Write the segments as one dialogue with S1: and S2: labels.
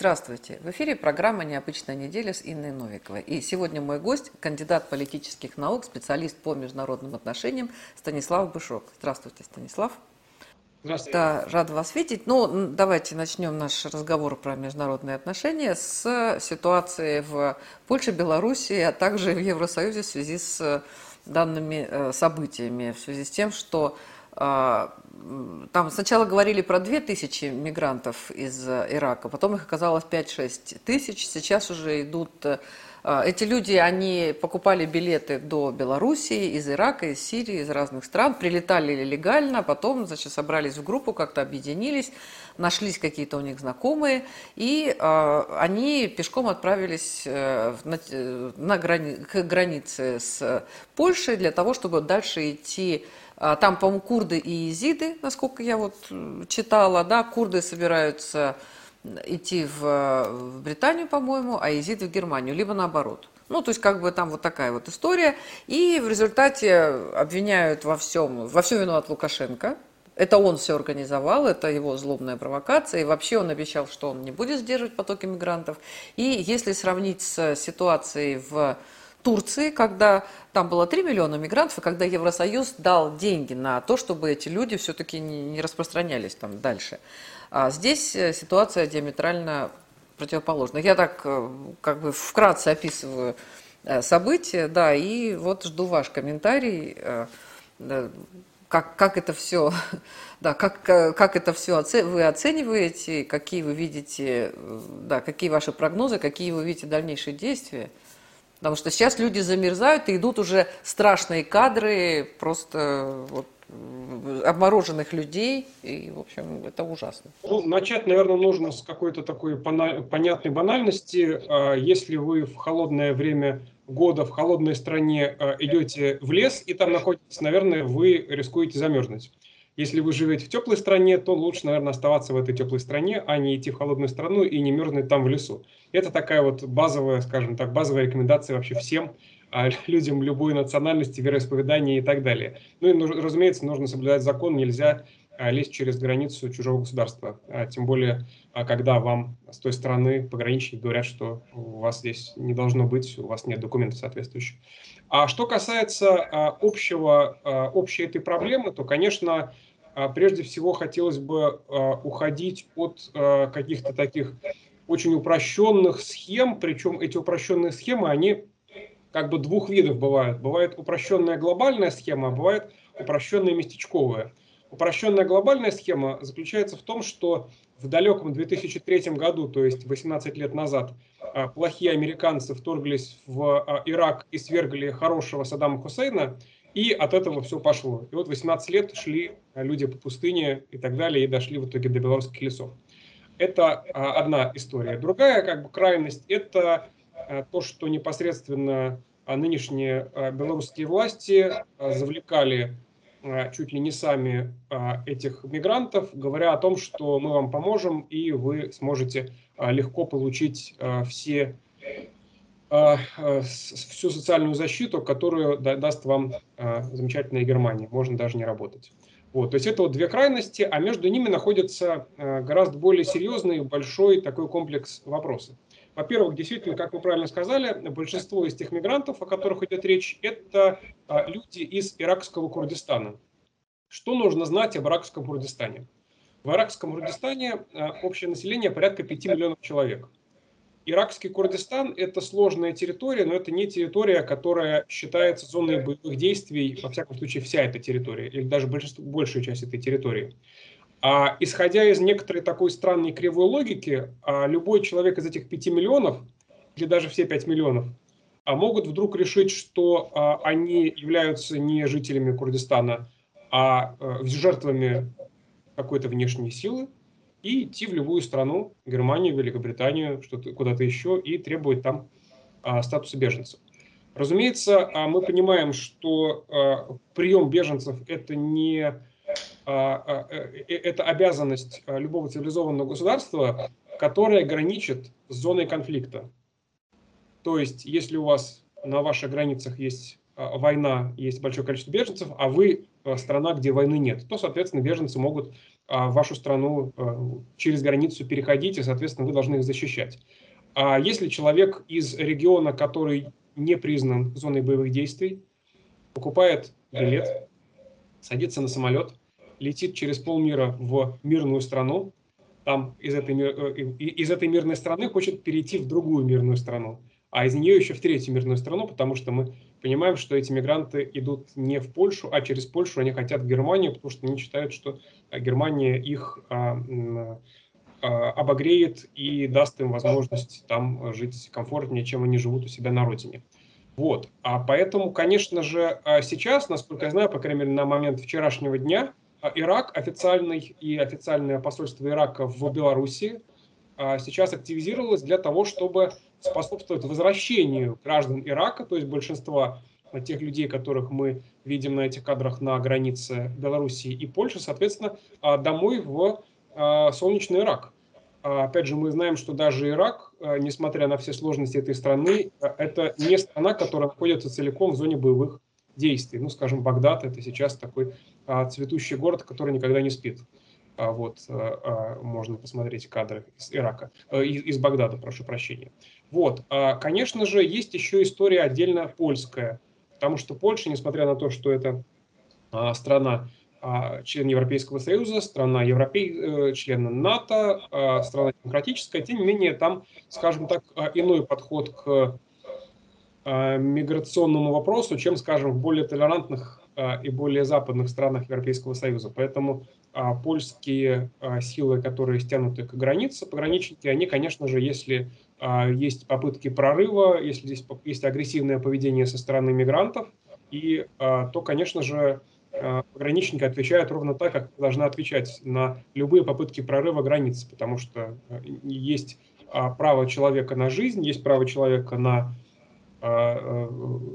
S1: Здравствуйте. В эфире программа «Необычная неделя» с Инной Новиковой. И сегодня мой гость – кандидат политических наук, специалист по международным отношениям Станислав Бышок. Здравствуйте, Станислав. Здравствуйте. Да, рада вас видеть. Ну, давайте начнем наш разговор про международные отношения с ситуации в Польше, Белоруссии, а также в Евросоюзе в связи с данными э, событиями, в связи с тем, что а, там сначала говорили про 2000 мигрантов из Ирака, потом их оказалось 5-6 тысяч, сейчас уже идут... Э, эти люди, они покупали билеты до Белоруссии, из Ирака, из Сирии, из разных стран, прилетали легально, потом, значит, собрались в группу, как-то объединились, нашлись какие-то у них знакомые, и э, они пешком отправились э, на, на грани, к границе с Польшей для того, чтобы дальше идти там, по-моему, курды и езиды, насколько я вот читала, да, курды собираются идти в, в Британию, по-моему, а езиды в Германию, либо наоборот. Ну, то есть, как бы там вот такая вот история. И в результате обвиняют во всем, во всем виноват Лукашенко. Это он все организовал, это его злобная провокация. И вообще он обещал, что он не будет сдерживать потоки мигрантов. И если сравнить с ситуацией в Турции, когда там было 3 миллиона мигрантов, и когда Евросоюз дал деньги на то, чтобы эти люди все-таки не распространялись там дальше. А здесь э, ситуация диаметрально противоположна. Я так э, как бы вкратце описываю э, события, да, и вот жду ваш комментарий, как, как это все, да, как, как это все вы оцениваете, какие вы видите, да, какие ваши прогнозы, какие вы видите дальнейшие действия. Потому что сейчас люди замерзают, и идут уже страшные кадры, просто вот, обмороженных людей, и, в общем, это ужасно.
S2: Ну, начать, наверное, нужно с какой-то такой понятной банальности. А, если вы в холодное время года в холодной стране а, идете в лес и там находитесь, наверное, вы рискуете замерзнуть. Если вы живете в теплой стране, то лучше, наверное, оставаться в этой теплой стране, а не идти в холодную страну и не мерзнуть там в лесу. Это такая вот базовая, скажем так, базовая рекомендация вообще всем а, людям любой национальности, вероисповедания и так далее. Ну и, разумеется, нужно соблюдать закон, нельзя а, лезть через границу чужого государства. А, тем более, когда вам с той стороны пограничники говорят, что у вас здесь не должно быть, у вас нет документов соответствующих. А что касается общего, общей этой проблемы, то, конечно, прежде всего хотелось бы уходить от каких-то таких очень упрощенных схем, причем эти упрощенные схемы, они как бы двух видов бывают. Бывает упрощенная глобальная схема, а бывает упрощенная местечковая. Упрощенная глобальная схема заключается в том, что в далеком 2003 году, то есть 18 лет назад, а, плохие американцы вторглись в а, Ирак и свергли хорошего Саддама Хусейна, и от этого все пошло. И вот 18 лет шли люди по пустыне и так далее, и дошли в итоге до белорусских лесов. Это одна история. Другая как бы крайность – это то, что непосредственно нынешние белорусские власти завлекали чуть ли не сами этих мигрантов, говоря о том, что мы вам поможем и вы сможете легко получить все всю социальную защиту, которую даст вам замечательная Германия. Можно даже не работать. Вот, то есть это вот две крайности, а между ними находится гораздо более серьезный, большой такой комплекс вопросов. Во-первых, действительно, как вы правильно сказали, большинство из тех мигрантов, о которых идет речь, это а, люди из иракского Курдистана. Что нужно знать об иракском Курдистане? В иракском Курдистане а, общее население порядка 5 миллионов человек. Иракский Курдистан – это сложная территория, но это не территория, которая считается зоной боевых действий, во всяком случае, вся эта территория, или даже большинство, большая часть этой территории. А исходя из некоторой такой странной кривой логики, а, любой человек из этих 5 миллионов, или даже все 5 миллионов, а, могут вдруг решить, что а, они являются не жителями Курдистана, а жертвами какой-то внешней силы, и идти в любую страну, Германию, Великобританию, что-то куда-то еще, и требовать там статуса беженца. Разумеется, мы понимаем, что прием беженцев – это не а, а, э, э, это обязанность а, любого цивилизованного государства, которая граничит с зоной конфликта. То есть, если у вас на ваших границах есть война, есть большое количество беженцев, а вы страна, где войны нет, то, соответственно, беженцы могут в вашу страну через границу переходить, и, соответственно, вы должны их защищать. А если человек из региона, который не признан зоной боевых действий, покупает билет, садится на самолет, летит через полмира в мирную страну, там из этой, э, из этой мирной страны хочет перейти в другую мирную страну, а из нее еще в третью мирную страну, потому что мы понимаем, что эти мигранты идут не в Польшу, а через Польшу они хотят в Германию, потому что они считают, что Германия их а, а, обогреет и даст им возможность там жить комфортнее, чем они живут у себя на родине. Вот. А поэтому, конечно же, а сейчас, насколько я знаю, по крайней мере, на момент вчерашнего дня, а, Ирак официальный и официальное посольство Ирака в Беларуси а, сейчас активизировалось для того, чтобы способствовать возвращению граждан Ирака, то есть большинства тех людей, которых мы видим на этих кадрах на границе Белоруссии и Польши, соответственно, домой в солнечный Ирак. Опять же, мы знаем, что даже Ирак, несмотря на все сложности этой страны, это не страна, которая находится целиком в зоне боевых действий. Ну, скажем, Багдад – это сейчас такой а, цветущий город, который никогда не спит. А, вот, а, а, можно посмотреть кадры из Ирака, а, из, из Багдада, прошу прощения. Вот, а, конечно же, есть еще история отдельно польская, потому что Польша, несмотря на то, что это а, страна, а, член Европейского Союза, страна Европей, э, член НАТО, страна демократическая, тем не менее там, скажем так, иной подход к миграционному вопросу, чем, скажем, в более толерантных и более западных странах Европейского Союза. Поэтому польские силы, которые стянуты к границе, пограничники, они, конечно же, если есть попытки прорыва, если здесь есть агрессивное поведение со стороны мигрантов, и, то, конечно же, пограничники отвечают ровно так, как должны отвечать на любые попытки прорыва границы, потому что есть право человека на жизнь, есть право человека на а,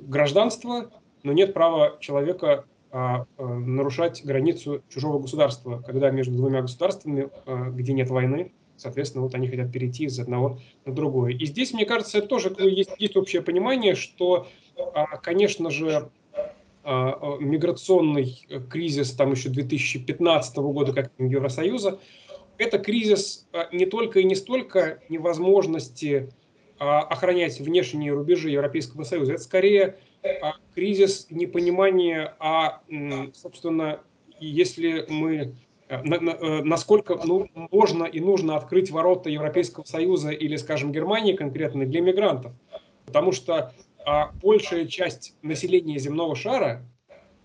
S2: гражданство, но нет права человека а, нарушать границу чужого государства, когда между двумя государствами, где нет войны, соответственно, вот они хотят перейти из одного на другое. И здесь, мне кажется, тоже есть, есть общее понимание, что, а, конечно же, миграционный кризис там еще 2015 года, как Евросоюза, это кризис не только и не столько невозможности а, охранять внешние рубежи Европейского Союза. Это скорее а, кризис непонимания, а, собственно, если мы э, э, насколько ну, можно и нужно открыть ворота Европейского Союза или, скажем, Германии конкретно для мигрантов. Потому что а, большая часть населения земного шара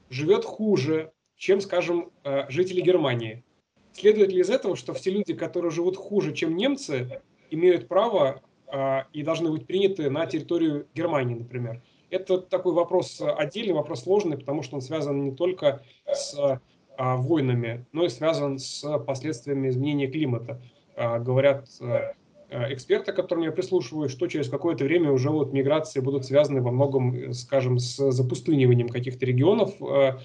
S2: живет хуже, чем, скажем, э, жители Германии. Следует ли из этого, что все люди, которые живут хуже, чем немцы, имеют право а, и должны быть приняты на территорию Германии, например. Это такой вопрос отдельный, вопрос сложный, потому что он связан не только с войнами, но и связан с последствиями изменения климата. А, говорят эксперты, к которым я прислушиваюсь, что через какое-то время уже вот миграции будут связаны во многом, скажем, с запустыниванием каких-то регионов, а,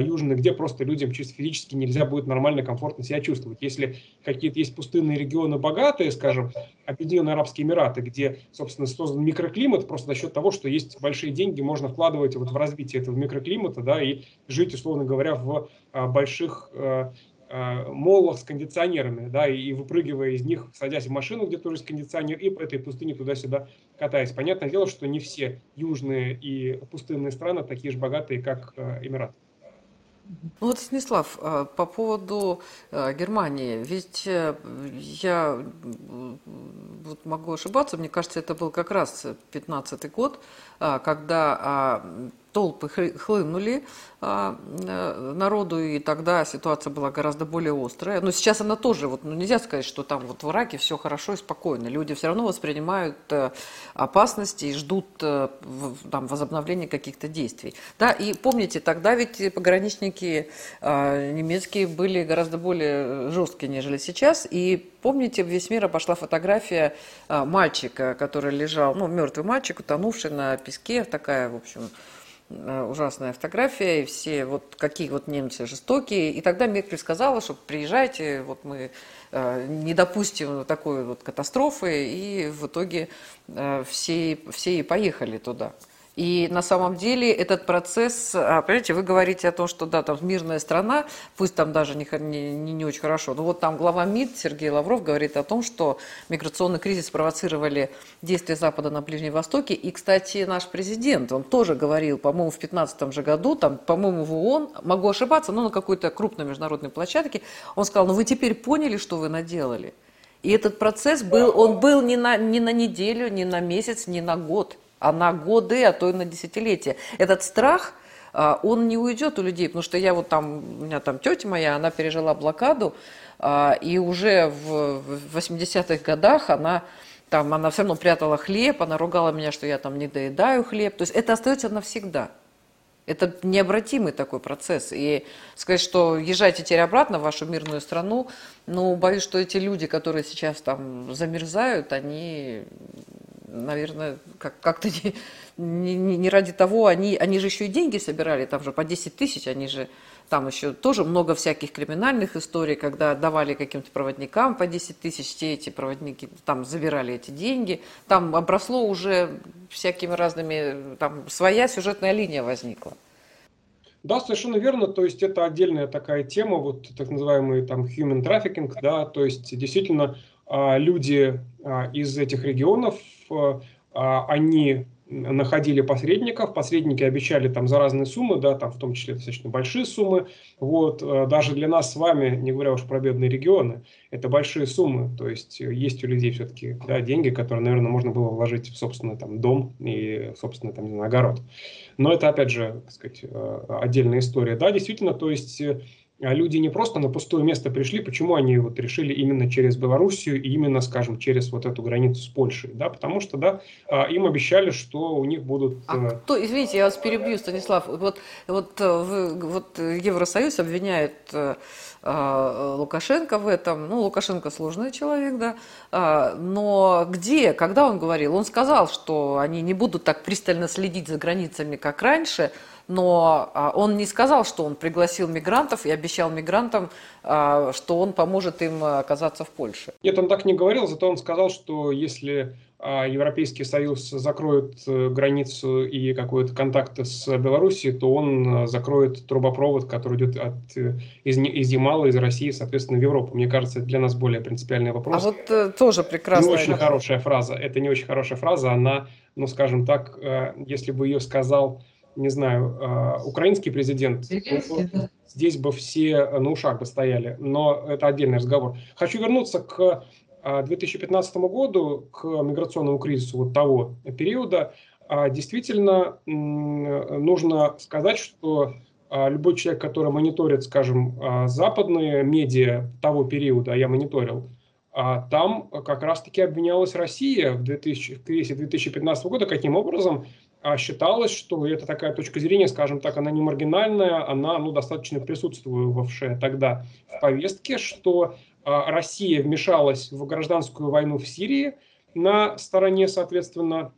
S2: южные, где просто людям чисто физически нельзя будет нормально, комфортно себя чувствовать. Если какие-то есть пустынные регионы богатые, скажем, Объединенные Арабские Эмираты, где, собственно, создан микроклимат, просто за счет того, что есть большие деньги, можно вкладывать вот в развитие этого микроклимата, да, и жить, условно говоря, в а, больших а, моллах с кондиционерами, да, и выпрыгивая из них, садясь в машину, где тоже есть кондиционер, и по этой пустыне туда-сюда катаясь. Понятное дело, что не все южные и пустынные страны такие же богатые, как Эмираты.
S1: Ну вот, Станислав, э, по поводу э, Германии, ведь э, я вот могу ошибаться, мне кажется, это был как раз 15 год, когда а, толпы хлынули а, э, народу, и тогда ситуация была гораздо более острая. Но сейчас она тоже, вот, ну, нельзя сказать, что там вот в Ираке все хорошо и спокойно. Люди все равно воспринимают э, опасности и ждут э, там, возобновления каких-то действий. Да, и помните, тогда ведь пограничники немецкие были гораздо более жесткие, нежели сейчас. И помните, весь мир обошла фотография мальчика, который лежал, ну, мертвый мальчик, утонувший на песке, такая, в общем, ужасная фотография, и все вот какие вот немцы жестокие. И тогда Меркель сказала, что приезжайте, вот мы э, не допустим такой вот катастрофы, и в итоге э, все, все и поехали туда. И на самом деле этот процесс, а, понимаете, вы говорите о том, что да, там мирная страна, пусть там даже не, не, не очень хорошо, но вот там глава МИД Сергей Лавров говорит о том, что миграционный кризис спровоцировали действия Запада на Ближнем Востоке. И, кстати, наш президент, он тоже говорил, по-моему, в 2015 же году, там, по-моему, в ООН, могу ошибаться, но на какой-то крупной международной площадке, он сказал, ну вы теперь поняли, что вы наделали. И этот процесс был, он был не на, не на неделю, не на месяц, не на год а на годы, а то и на десятилетия. Этот страх, а, он не уйдет у людей, потому что я вот там, у меня там тетя моя, она пережила блокаду, а, и уже в 80-х годах она там, она все равно прятала хлеб, она ругала меня, что я там не доедаю хлеб. То есть это остается навсегда. Это необратимый такой процесс. И сказать, что езжайте теперь обратно в вашу мирную страну, ну, боюсь, что эти люди, которые сейчас там замерзают, они наверное, как- как-то не, не, не ради того, они, они же еще и деньги собирали, там же по 10 тысяч, они же, там еще тоже много всяких криминальных историй, когда давали каким-то проводникам по 10 тысяч, те эти проводники там забирали эти деньги, там обросло уже всякими разными, там своя сюжетная линия возникла.
S2: Да, совершенно верно. То есть это отдельная такая тема, вот так называемый там human trafficking, да, то есть действительно а, люди а, из этих регионов, они находили посредников, посредники обещали там за разные суммы, да, там в том числе достаточно большие суммы, вот, даже для нас с вами, не говоря уж про бедные регионы, это большие суммы, то есть есть у людей все-таки да, деньги, которые, наверное, можно было вложить в собственный там дом и собственный там, не знаю, огород. Но это, опять же, так сказать, отдельная история. Да, действительно, то есть а люди не просто на пустое место пришли, почему они вот решили именно через Белоруссию и именно, скажем, через вот эту границу с Польшей, да, потому что, да, а, им обещали, что у них будут...
S1: А э, кто, извините, я вас перебью, Станислав, вот, вот, э, вы, вот Евросоюз обвиняет э, Лукашенко в этом. Ну, Лукашенко сложный человек, да. Но где, когда он говорил? Он сказал, что они не будут так пристально следить за границами, как раньше, но а, он не сказал, что он пригласил мигрантов и обещал мигрантам, а, что он поможет им оказаться в Польше.
S2: Нет, он так не говорил, зато он сказал, что если а, Европейский Союз закроет э, границу и какой-то контакт с Белоруссией, то он закроет трубопровод, который идет от, э, из, из Ямала, из России, соответственно, в Европу. Мне кажется, это для нас более принципиальный вопрос.
S1: А вот э, тоже прекрасная...
S2: Не очень хорошая фраза. Это не очень хорошая фраза. Она, ну, скажем так, э, если бы ее сказал не знаю, э, украинский президент, здесь бы все на ушах бы стояли, но это отдельный разговор. Хочу вернуться к 2015 э, году, к миграционному кризису вот того периода. А, действительно, нужно сказать, что а, любой человек, который мониторит, скажем, а, западные медиа того периода, а я мониторил, там как раз-таки обвинялась Россия в, 2000, в кризисе 2015 года, каким образом а считалось, что это такая точка зрения, скажем так, она не маргинальная, она ну, достаточно присутствовавшая тогда в повестке, что а, Россия вмешалась в гражданскую войну в Сирии на стороне, соответственно,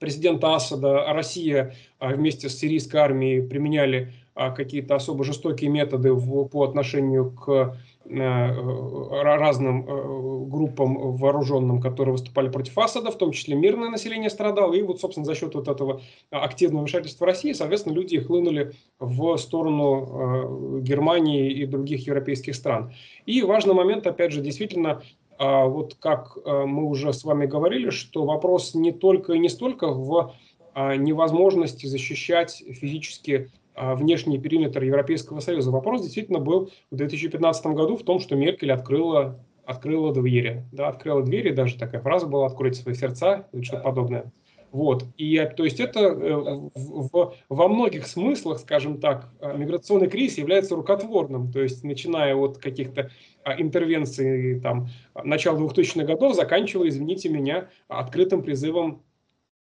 S2: президента Асада, Россия а, вместе с сирийской армией применяли а, какие-то особо жестокие методы в, по отношению к разным э, группам вооруженным, которые выступали против Асада, в том числе мирное население страдало, и вот, собственно, за счет вот этого активного вмешательства России, соответственно, люди хлынули в сторону э, Германии и других европейских стран. И важный момент, опять же, действительно, вот как мы уже с вами говорили, что вопрос не только и не столько в невозможности защищать физически а, внешний периметр Европейского Союза. Вопрос действительно был в 2015 году в том, что Меркель открыла, открыла двери. Да, открыла двери, даже такая фраза была «откройте свои сердца» или что-то подобное. Вот. И то есть это э, в, во многих смыслах, скажем так, а, миграционный кризис является рукотворным. То есть начиная от каких-то а, интервенций там, начала 2000-х годов, заканчивая, извините меня, открытым призывом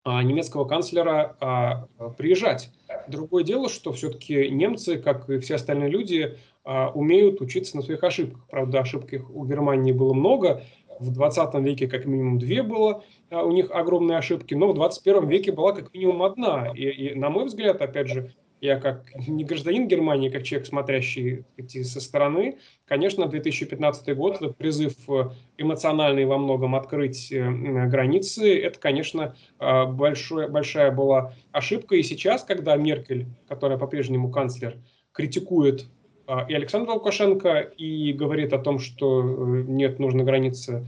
S2: немецкого канцлера приезжать. Другое дело, что все-таки немцы, как и все остальные люди, а, умеют учиться на своих ошибках. Правда, ошибок у Германии было много. В 20 веке как минимум две было у них огромные ошибки, но в 21 веке была как минимум одна. И, и на мой взгляд, опять же, я как не гражданин Германии, как человек, смотрящий эти со стороны, конечно, 2015 год, этот призыв э, эмоциональный во многом открыть э, границы, это, конечно, э, большой, большая была ошибка. И сейчас, когда Меркель, которая по-прежнему канцлер, критикует и Александра Лукашенко и говорит о том, что нет, нужно границы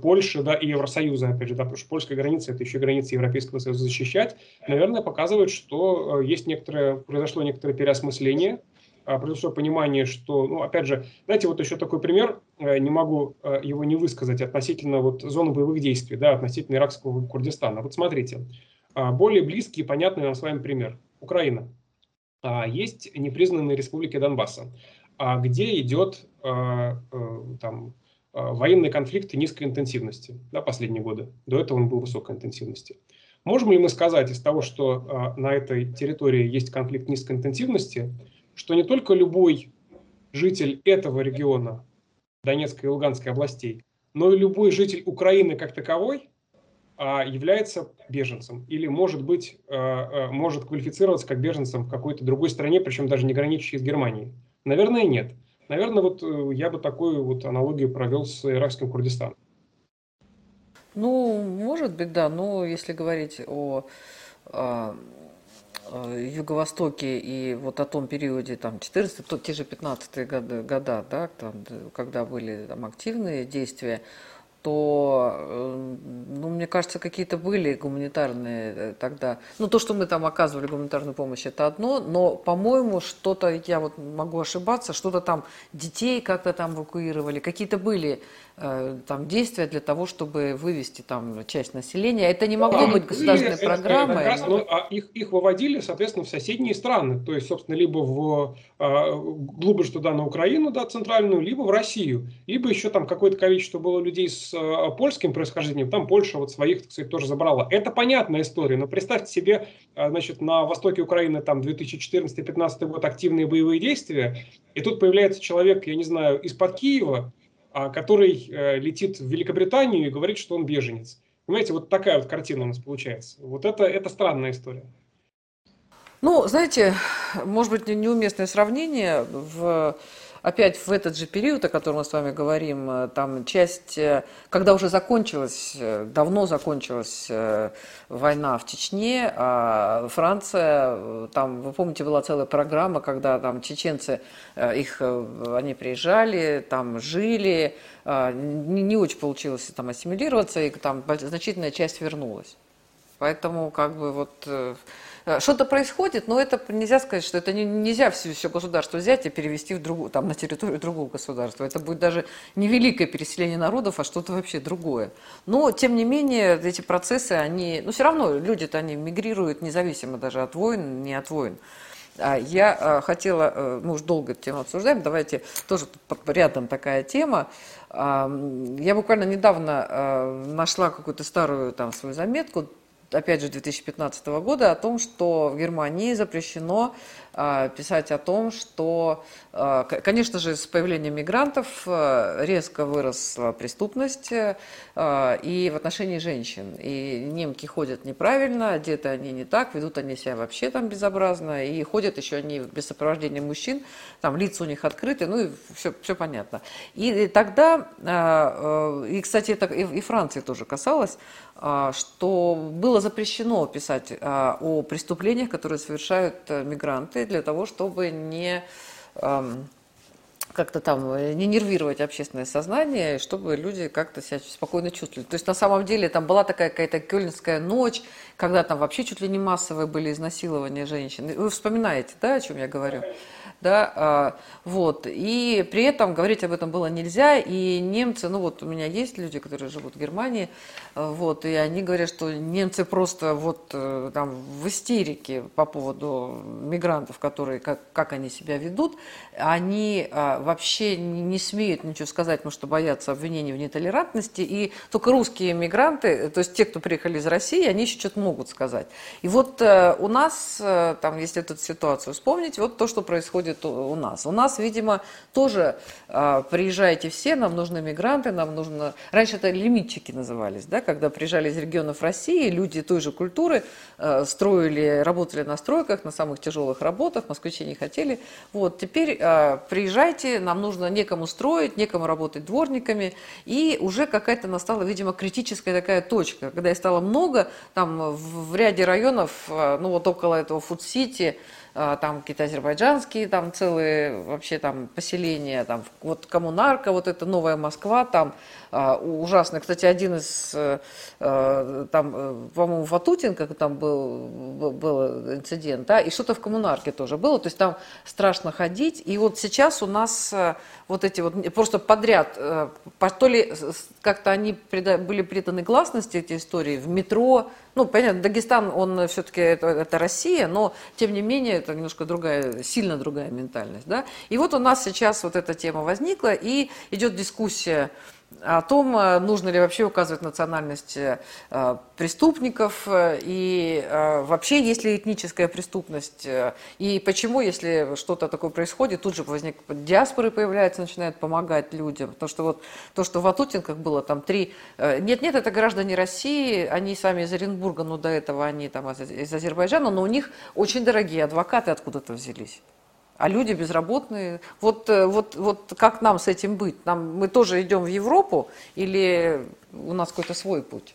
S2: Польши, да, и Евросоюза, опять же, да, потому что польская граница – это еще границы Европейского Союза защищать, наверное, показывает, что э, есть некоторое, произошло некоторое переосмысление, а, произошло понимание, что, ну, опять же, знаете, вот еще такой пример, э, не могу э, его не высказать относительно вот зоны боевых действий, да, относительно иракского Курдистана. Вот смотрите, а, более близкий и понятный нам с вами пример. Украина. А, есть непризнанные республики Донбасса, где идет там военные конфликты низкой интенсивности да, последние годы. До этого он был высокой интенсивности. Можем ли мы сказать из того, что э, на этой территории есть конфликт низкой интенсивности, что не только любой житель этого региона, Донецкой и Луганской областей, но и любой житель Украины как таковой э, является беженцем или может быть, э, э, может квалифицироваться как беженцем в какой-то другой стране, причем даже не граничащей с Германией? Наверное, нет. Наверное, вот э, я бы такую вот аналогию провел с иракским Курдистаном.
S1: Ну, может быть, да, но если говорить о, о, о Юго-Востоке и вот о том периоде, там, 14 то те же 15-е годы, года, да, там, когда были там активные действия, то, э, ну, мне кажется, какие-то были гуманитарные э, тогда. Ну, то, что мы там оказывали гуманитарную помощь, это одно, но, по-моему, что-то, я вот могу ошибаться, что-то там детей как-то там эвакуировали, какие-то были там, действия для того, чтобы вывести там часть населения. Это не могло
S2: а,
S1: быть государственной это, программой.
S2: Это раз, ну, а их, их выводили, соответственно, в соседние страны. То есть, собственно, либо в а, глубже туда, на Украину, да, центральную, либо в Россию. Либо еще там какое-то количество было людей с а, польским происхождением. Там Польша вот своих, так сказать, тоже забрала. Это понятная история. Но представьте себе, а, значит, на востоке Украины там 2014-2015 год активные боевые действия. И тут появляется человек, я не знаю, из-под Киева, который э, летит в Великобританию и говорит, что он беженец. Понимаете, вот такая вот картина у нас получается. Вот это, это странная история.
S1: Ну, знаете, может быть, неуместное сравнение в опять в этот же период, о котором мы с вами говорим, э, там часть, э, когда уже закончилась, э, давно закончилась война в Чечне, а Франция, там, вы помните, была целая программа, когда там чеченцы, их, они приезжали, там жили, не, не очень получилось там ассимилироваться, и там значительная часть вернулась. Поэтому как бы вот что-то происходит, но это нельзя сказать, что это не, нельзя все, все государство взять и перевести в другую, там, на территорию другого государства. Это будет даже не великое переселение народов, а что-то вообще другое. Но, тем не менее, эти процессы, они, ну, все равно люди-то, они мигрируют независимо даже от войн, не от войн. А я э, хотела, э, мы уже долго эту тему обсуждаем, давайте тоже рядом такая тема. Я буквально недавно нашла какую-то старую там свою заметку опять же, 2015 года о том, что в Германии запрещено а, писать о том, что, а, конечно же, с появлением мигрантов а, резко выросла преступность и в отношении женщин. И немки ходят неправильно, одеты они не так, ведут они себя вообще там безобразно, и ходят еще они без сопровождения мужчин, там лица у них открыты, ну и все, все понятно. И тогда, и, кстати, это и Франции тоже касалось, что было запрещено писать о преступлениях, которые совершают э, мигранты, для того, чтобы не как-то там э, не нервировать общественное сознание, чтобы люди как-то себя спокойно чувствовали. То есть на самом деле там была такая какая-то кёльнская ночь, когда там вообще чуть ли не массовые были изнасилования женщин. Вы вспоминаете, да, о чем я говорю? Да, а, вот, и при этом говорить об этом было нельзя, и немцы, ну вот у меня есть люди, которые живут в Германии, а, вот, и они говорят, что немцы просто вот э, там в истерике по поводу мигрантов, которые, как, как они себя ведут, они а, вообще не смеют ничего сказать, потому что боятся обвинений в нетолерантности, и только русские мигранты, то есть те, кто приехали из России, они еще что-то могут сказать. И вот э, у нас, э, там, если эту ситуацию вспомнить, вот то, что происходит происходит у нас. У нас, видимо, тоже э, приезжаете все, нам нужны мигранты, нам нужно... Раньше это лимитчики назывались, да, когда приезжали из регионов России, люди той же культуры э, строили, работали на стройках, на самых тяжелых работах, москвичи не хотели. Вот, теперь э, приезжайте, нам нужно некому строить, некому работать дворниками, и уже какая-то настала, видимо, критическая такая точка, когда их стало много, там в, в ряде районов, э, ну вот около этого Фуд-Сити, а, там какие-то азербайджанские, там целые вообще там поселения, там вот коммунарка, вот это Новая Москва, там а, ужасно. Кстати, один из, э, э, там, э, по-моему, Ватутин, как там был, был инцидент, да, и что-то в коммунарке тоже было, то есть там страшно ходить, и вот сейчас у нас вот эти вот просто подряд, то ли как-то они были приданы гласности, эти истории, в метро, ну, понятно, Дагестан, он все-таки это, это Россия, но, тем не менее, это немножко другая, сильно другая ментальность, да. И вот у нас сейчас вот эта тема возникла, и идет дискуссия о том, э, нужно ли вообще указывать национальность э, преступников э, и вообще есть ли этническая преступность и почему, если что-то такое происходит, тут же возник диаспоры появляются, начинают помогать людям. Потому что вот то, что в Атутинках было, там три... Нет-нет, это граждане России, они сами из Оренбурга, но до этого они там из Азербайджана, но у них очень дорогие адвокаты откуда-то взялись а люди безработные. Вот, э, вот, вот как нам с этим быть? Нам, мы тоже идем в Европу или у нас какой-то свой путь?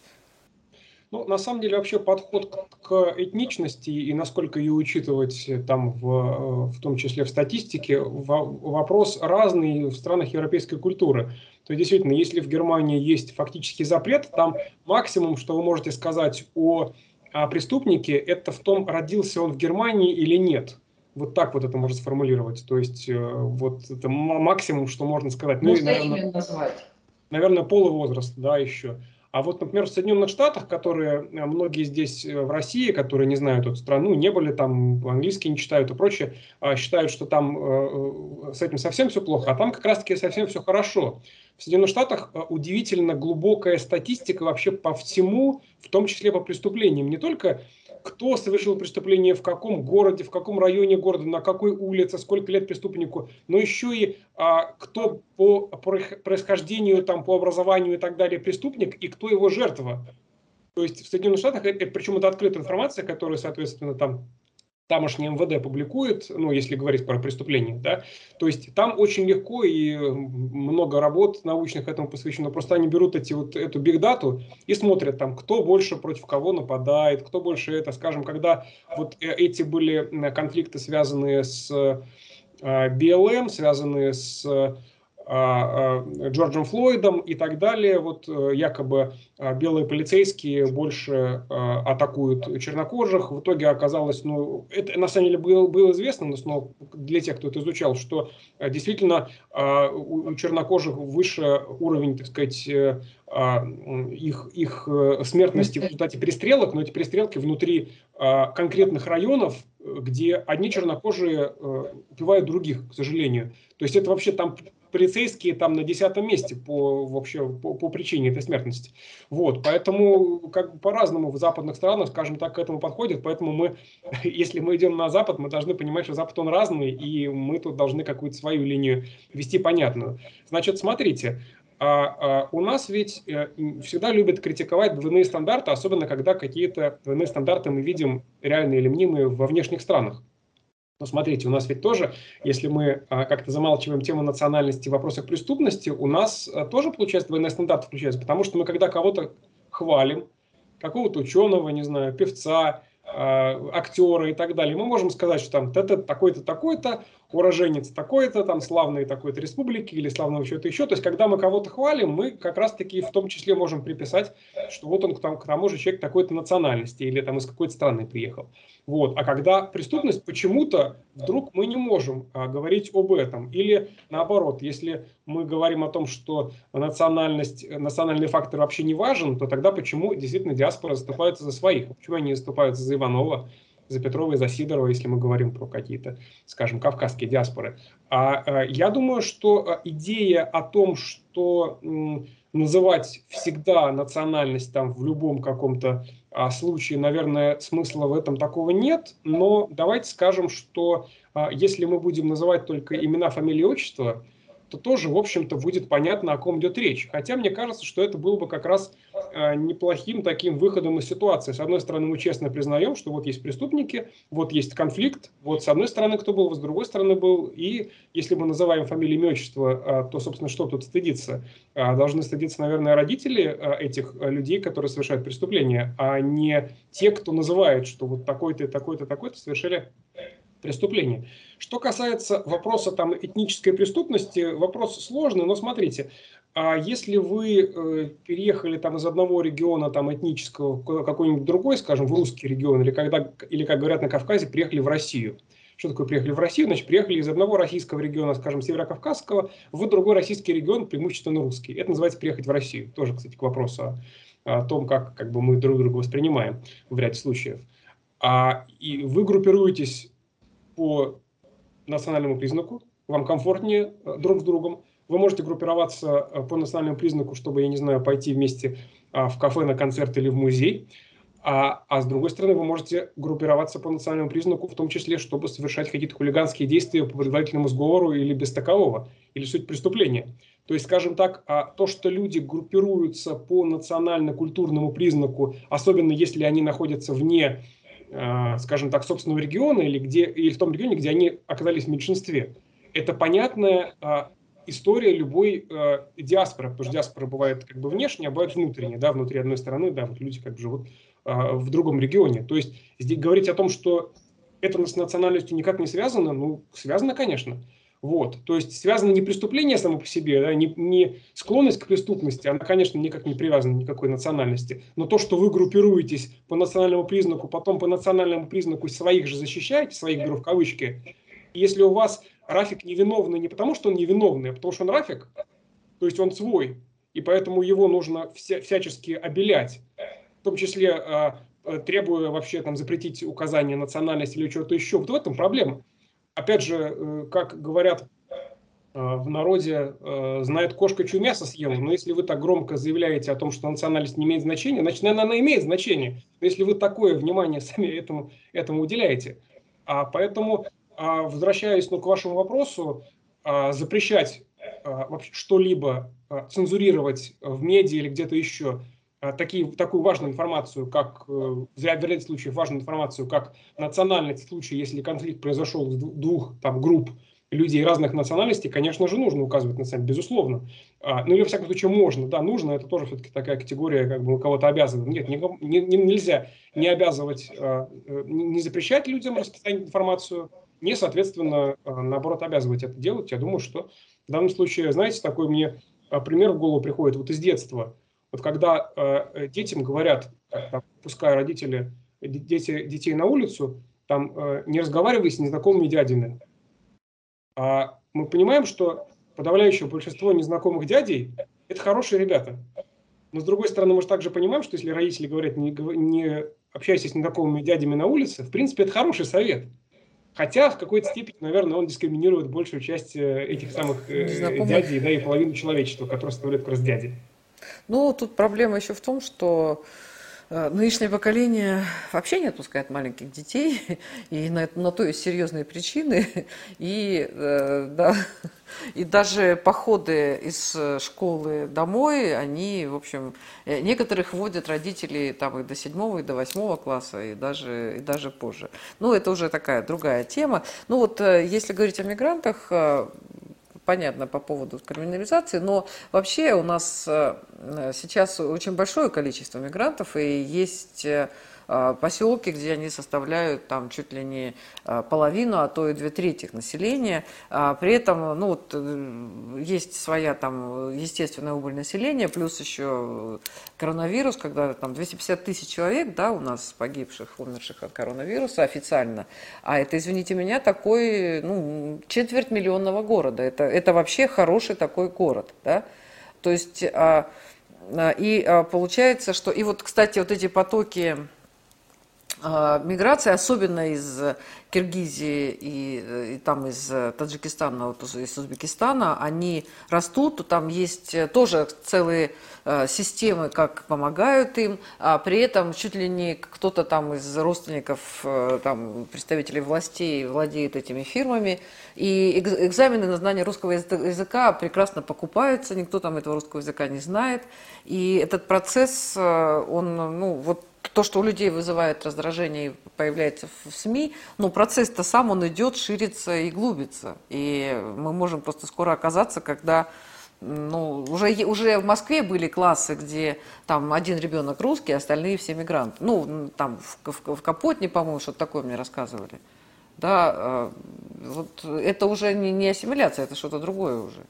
S2: Ну, на самом деле, вообще подход к этничности и насколько ее учитывать э, там, в, э, в том числе в статистике, вопрос разный в странах европейской культуры. То есть, действительно, если в Германии есть фактический запрет, там максимум, что вы можете сказать о, о преступнике, это в том, родился он в Германии или нет. Вот так вот это можно сформулировать. То есть э, вот это максимум, что можно сказать.
S1: Ну, и, наверное, назвать.
S2: Наверное, пол и возраст, да, еще. А вот, например, в Соединенных Штатах, которые э, многие здесь э, в России, которые не знают эту страну, не были там, английский не читают и прочее, а считают, что там с этим совсем все плохо, а там как раз-таки совсем все хорошо. В Соединенных Штатах удивительно глубокая статистика вообще по всему, в том числе по преступлениям. Не только кто совершил преступление, в каком городе, в каком районе города, на какой улице, сколько лет преступнику, но еще и а, кто по происхождению, там, по образованию и так далее преступник, и кто его жертва. То есть в Соединенных Штатах, это, причем это открытая информация, которая, соответственно, там тамошний МВД публикует, ну, если говорить про преступление, да, то есть там очень легко и много работ научных этому посвящено, просто они берут эти вот эту бигдату и смотрят там, кто больше против кого нападает, кто больше это, скажем, когда вот э, эти были конфликты, связанные с БЛМ, связанные с а, а, Джорджем Флойдом и так далее. Вот э, якобы а, белые полицейские больше атакуют чернокожих. В итоге оказалось, ну, это на самом деле было, было известно, но для тех, кто это изучал, что действительно у чернокожих выше уровень, так сказать, э, их, их э, смертности в результате перестрелок, но эти перестрелки внутри конкретных районов, где одни чернокожие убивают других, к сожалению. То есть это вообще там полицейские там на десятом месте по, вообще, по, по причине этой смертности. Вот, поэтому как по-разному в западных странах, скажем так, к этому подходят. Поэтому мы, если мы идем на Запад, мы должны понимать, что Запад он разный, и мы тут должны какую-то свою линию вести понятную. Значит, смотрите, а, а, у нас ведь э, всегда любят критиковать двойные стандарты, особенно когда какие-то двойные стандарты мы видим реальные или мнимые во внешних странах. Но смотрите, у нас ведь тоже, если мы а, как-то замалчиваем тему национальности в вопросах преступности, у нас а, тоже, получается, двойные стандарты включаются, потому что мы когда кого-то хвалим, какого-то ученого, не знаю, певца, а, актера и так далее, мы можем сказать, что там такой-то, такой-то, уроженец такой-то, там славной такой-то республики или славного чего-то еще. То есть, когда мы кого-то хвалим, мы как раз-таки в том числе можем приписать, что вот он там, к тому же человек такой-то национальности или там из какой-то страны приехал. Вот. А когда преступность, почему-то вдруг мы не можем а, говорить об этом. Или наоборот, если мы говорим о том, что национальность, национальный фактор вообще не важен, то тогда почему действительно диаспора заступается за своих? Почему они заступаются за Иванова? За Петрова и за Сидорова, если мы говорим про какие-то, скажем, кавказские диаспоры. А, а я думаю, что а, идея о том, что называть всегда национальность там в любом каком-то а, случае, наверное, смысла в этом такого нет, но давайте скажем, что а, если мы будем называть только имена, фамилии, отчества, то тоже, в общем-то, будет понятно, о ком идет речь. Хотя мне кажется, что это было бы как раз э, неплохим таким выходом из ситуации. С одной стороны, мы честно признаем, что вот есть преступники, вот есть конфликт, вот с одной стороны кто был, вот с другой стороны был. И если мы называем фамилии и отчество, э, то, собственно, что тут стыдиться? Э, должны стыдиться, наверное, родители э, этих э, людей, которые совершают преступления, а не те, кто называет, что вот такой-то, такой-то, такой-то совершили преступления. Что касается вопроса там, этнической преступности, вопрос сложный, но смотрите, а если вы э, переехали там из одного региона там этнического в какой-нибудь другой, скажем, в русский регион, или когда, или как говорят на Кавказе, приехали в Россию. Что такое приехали в Россию? Значит, приехали из одного российского региона, скажем, Северокавказского, в другой российский регион, преимущественно русский. Это называется приехать в Россию. Тоже, кстати, к вопросу о, о том, как, как бы мы друг друга воспринимаем в ряде случаев. А, и вы группируетесь по национальному признаку, вам комфортнее э, друг с другом. Вы можете группироваться э, по национальному признаку, чтобы, я не знаю, пойти вместе а, в кафе, на концерт или в музей. А, а с другой стороны, вы можете группироваться по национальному признаку, в том числе, чтобы совершать какие-то хулиганские действия по предварительному сговору или без такового, или суть преступления. То есть, скажем так, а, то, что люди группируются по национально-культурному признаку, особенно если они находятся вне скажем так, собственного региона или, где, или в том регионе, где они оказались в меньшинстве. Это понятная э, история любой э, диаспоры, потому что диаспора бывает как бы внешняя, а бывает внутренняя, да, внутри одной страны, да, вот люди как бы живут в другом регионе. То есть здесь говорить о том, что это с национальностью никак не связано, ну, связано, конечно. Вот. То есть связано не преступление само по себе, да, не, не склонность к преступности, она, конечно, никак не привязана никакой национальности, но то, что вы группируетесь по национальному признаку, потом по национальному признаку своих же защищаете, своих беру в кавычки, если у вас Рафик невиновный не потому, что он невиновный, а потому что он Рафик, то есть он свой, и поэтому его нужно вся, всячески обелять, в том числе э, требуя вообще там запретить указание национальности или чего-то еще. Вот в этом проблема опять же, э, как говорят э, в народе, э, знает кошка, чью мясо съела. Но если вы так громко заявляете о том, что национальность не имеет значения, значит, наверное, она имеет значение. Но если вы такое внимание сами этому, этому уделяете. А поэтому, а, возвращаясь ну, к вашему вопросу, а, запрещать а, что-либо цензурировать в медиа или где-то еще – такие, такую важную информацию, как, э, в ряде случаев важную информацию, как национальность в случае, если конфликт произошел с двух там, групп людей разных национальностей, конечно же, нужно указывать на национальность, безусловно. А, ну или, во всяком случае, можно, да, нужно, это тоже все-таки такая категория, как бы кого-то обязывает. Нет, не, не, нельзя не обязывать, а, э, не запрещать людям распространять информацию, не, соответственно, наоборот, обязывать это делать. Я думаю, что в данном случае, знаете, такой мне пример в голову приходит вот из детства – вот когда э, детям говорят, там, пускай родители дети, детей на улицу, там э, не разговаривай с незнакомыми дядями. А мы понимаем, что подавляющее большинство незнакомых дядей – это хорошие ребята. Но с другой стороны, мы же также понимаем, что если родители говорят, не, не общайся с незнакомыми дядями на улице, в принципе, это хороший совет. Хотя в какой-то степени, наверное, он дискриминирует большую часть э, этих самых э, дядей, да, и половину человечества, которые составляют как раз дяди.
S1: Ну, тут проблема еще в том, что э, Нынешнее поколение вообще не отпускает маленьких детей, и на, на то есть серьезные причины. И, э, да, и даже походы из школы домой, они, в общем, э, некоторых водят родители там и до седьмого, и до восьмого класса, и даже, и даже позже. Ну, это уже такая другая тема. Ну, вот если говорить о мигрантах, понятно по поводу криминализации, но вообще у нас э, сейчас очень большое количество мигрантов, и есть э, поселки, где они составляют там чуть ли не а, половину, а то и две трети населения. А, при этом ну, вот, э, есть своя там естественная убыль населения, плюс еще коронавирус, когда там 250 тысяч человек да, у нас погибших, умерших от коронавируса официально. А это, извините меня, такой ну, четверть миллионного города. Это, это вообще хороший такой город. Да? То есть... И получается, что... И вот, кстати, вот эти потоки а, миграция, особенно из Киргизии и, и там из Таджикистана, вот из Узбекистана, они растут, там есть тоже целые э, системы, как помогают им, а при этом чуть ли не кто-то там из родственников, э, там, представителей властей владеет этими фирмами, и экзамены на знание русского языка прекрасно покупаются, никто там этого русского языка не знает, и этот процесс, э, он, ну, вот то, что у людей вызывает раздражение и появляется в СМИ, но процесс-то сам, он идет, ширится и глубится. И мы можем просто скоро оказаться, когда ну, уже, уже в Москве были классы, где там один ребенок русский, остальные все мигранты. Ну, там в, в, в Капотне, по-моему, что-то такое мне рассказывали. Да, э, вот это уже не, не ассимиляция, это что-то другое уже.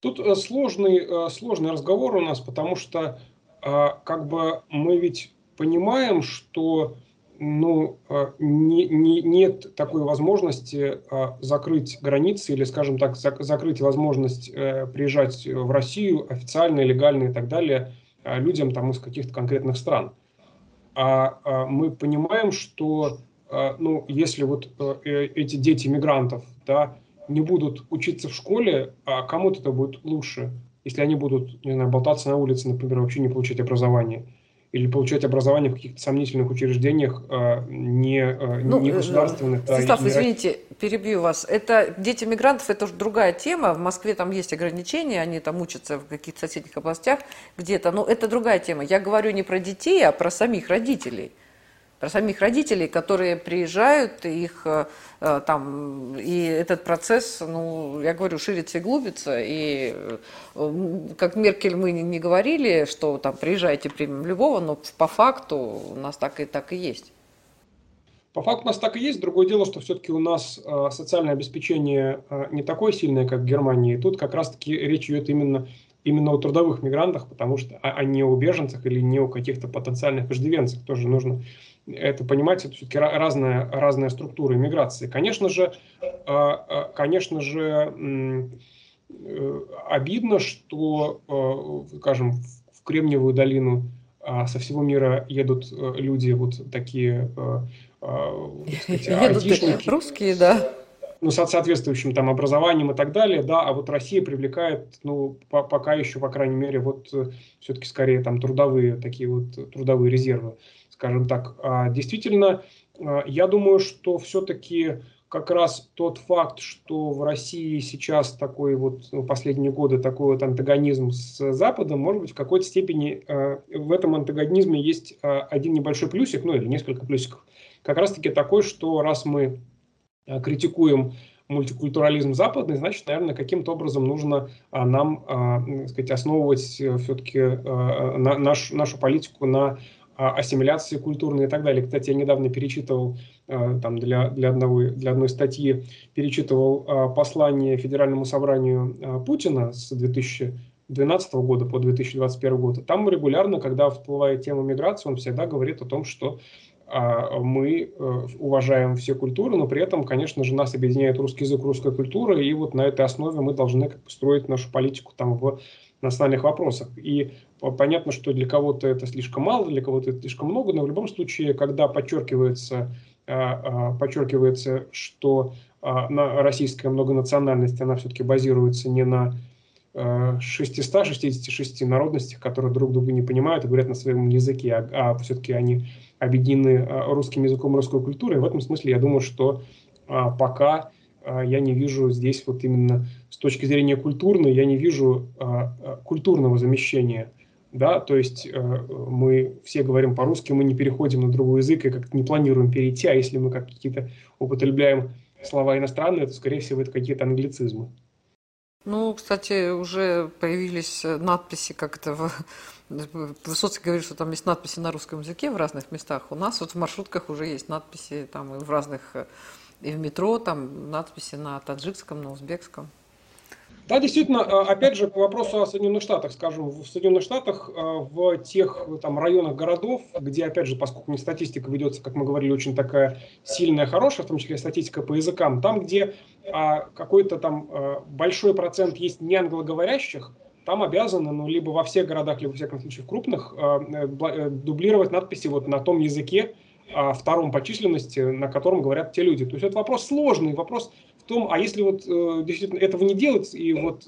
S2: Тут э, сложный, э, сложный разговор у нас, потому что как бы мы ведь понимаем, что ну, а, не, не, нет такой возможности а, закрыть границы или, скажем так, закрыть возможность э, приезжать в Россию официально, легально и так далее людям там из каких-то конкретных стран. А мы понимаем, что ну, если вот э, эти дети мигрантов да, не будут учиться в школе, а кому-то это будет лучше – если они будут, не знаю, болтаться на улице, например, вообще не получать образование, или получать образование в каких-то сомнительных учреждениях, а, не, а, ну, не э, государственных.
S1: Станислав, да, извините, перебью вас. Это дети мигрантов, это уже другая тема. В Москве там есть ограничения, они там учатся в каких-то соседних областях где-то. Но это другая тема. Я говорю не про детей, а про самих родителей про самих родителей, которые приезжают, их э, э, там, и этот процесс, ну, я говорю, ширится и глубится, и э, как Меркель мы не говорили, что там приезжайте, примем любого, но по факту у нас так и так и есть.
S2: По факту у нас так и есть. Другое дело, что все-таки у нас социальное обеспечение не такое сильное, как в Германии. Тут как раз-таки речь идет именно, именно о трудовых мигрантах, потому что, а, а не о беженцах или не о каких-то потенциальных иждивенцах. Тоже нужно это понимать, это все-таки разная, разная структура иммиграции. Конечно же, а, а, конечно же, э, обидно, что, э, скажем, в Кремниевую долину а, со всего мира едут э, люди вот такие
S1: сказать, айтишники. Русские, да.
S2: Ну, с соответствующим там образованием и так далее, да, а вот Россия привлекает, ну, по пока еще, по крайней мере, вот все-таки скорее там трудовые, такие вот трудовые резервы скажем так. А действительно, а, я думаю, что все-таки как раз тот факт, что в России сейчас такой вот ну, последние годы такой вот антагонизм с Западом, может быть, в какой-то степени э, в этом антагонизме есть один небольшой плюсик, ну или несколько плюсиков. Как раз-таки такой, что раз мы критикуем мультикультурализм западный, значит, наверное, каким-то образом нужно а, нам, а, сказать, основывать все-таки а, на, наш, нашу политику на а, ассимиляции культурной и так далее. Кстати, я недавно перечитывал а, там для, для, одного, для одной статьи, перечитывал а, послание Федеральному собранию Путина с 2012 года по 2021 год. Там регулярно, когда всплывает тема миграции, он всегда говорит о том, что мы э, уважаем все культуры, но при этом, конечно же, нас объединяет русский язык, русская культура, и вот на этой основе мы должны как бы строить нашу политику там в национальных вопросах. И понятно, что для кого-то это слишком мало, для кого-то это слишком много, но в любом случае, когда подчеркивается, а, а, подчеркивается что а, на российская многонациональность, она все-таки базируется не на 666 народностях, которые друг друга не понимают и говорят на своем языке, а, а все-таки они объединены русским языком, русской культурой. В этом смысле я думаю, что пока я не вижу здесь вот именно с точки зрения культурной, я не вижу а, а, культурного замещения. Да, то есть мы все говорим по-русски, мы не переходим на другой язык и как-то не планируем перейти, а если мы как какие-то употребляем слова иностранные, то, скорее всего, это какие-то англицизмы.
S1: Ну, кстати, уже появились надписи, как это в... Высоцкий говорит, что там есть надписи на русском языке в разных местах. У нас вот в маршрутках уже есть надписи там в разных и в метро там надписи на таджикском, на узбекском.
S2: Да, действительно, а, опять же, к вопросу о Соединенных Штатах, скажем, в Соединенных Штатах, а, в тех там, районах городов, где, опять же, поскольку не статистика ведется, как мы говорили, очень такая сильная, хорошая, в том числе статистика по языкам, там, где а, какой-то там а, большой процент есть не англоговорящих, там обязаны, ну, либо во всех городах, либо, во всяком случае, в крупных, дублировать надписи вот на том языке, втором по численности, на котором говорят те люди. То есть это вопрос сложный, вопрос том, а если вот действительно этого не делать, и вот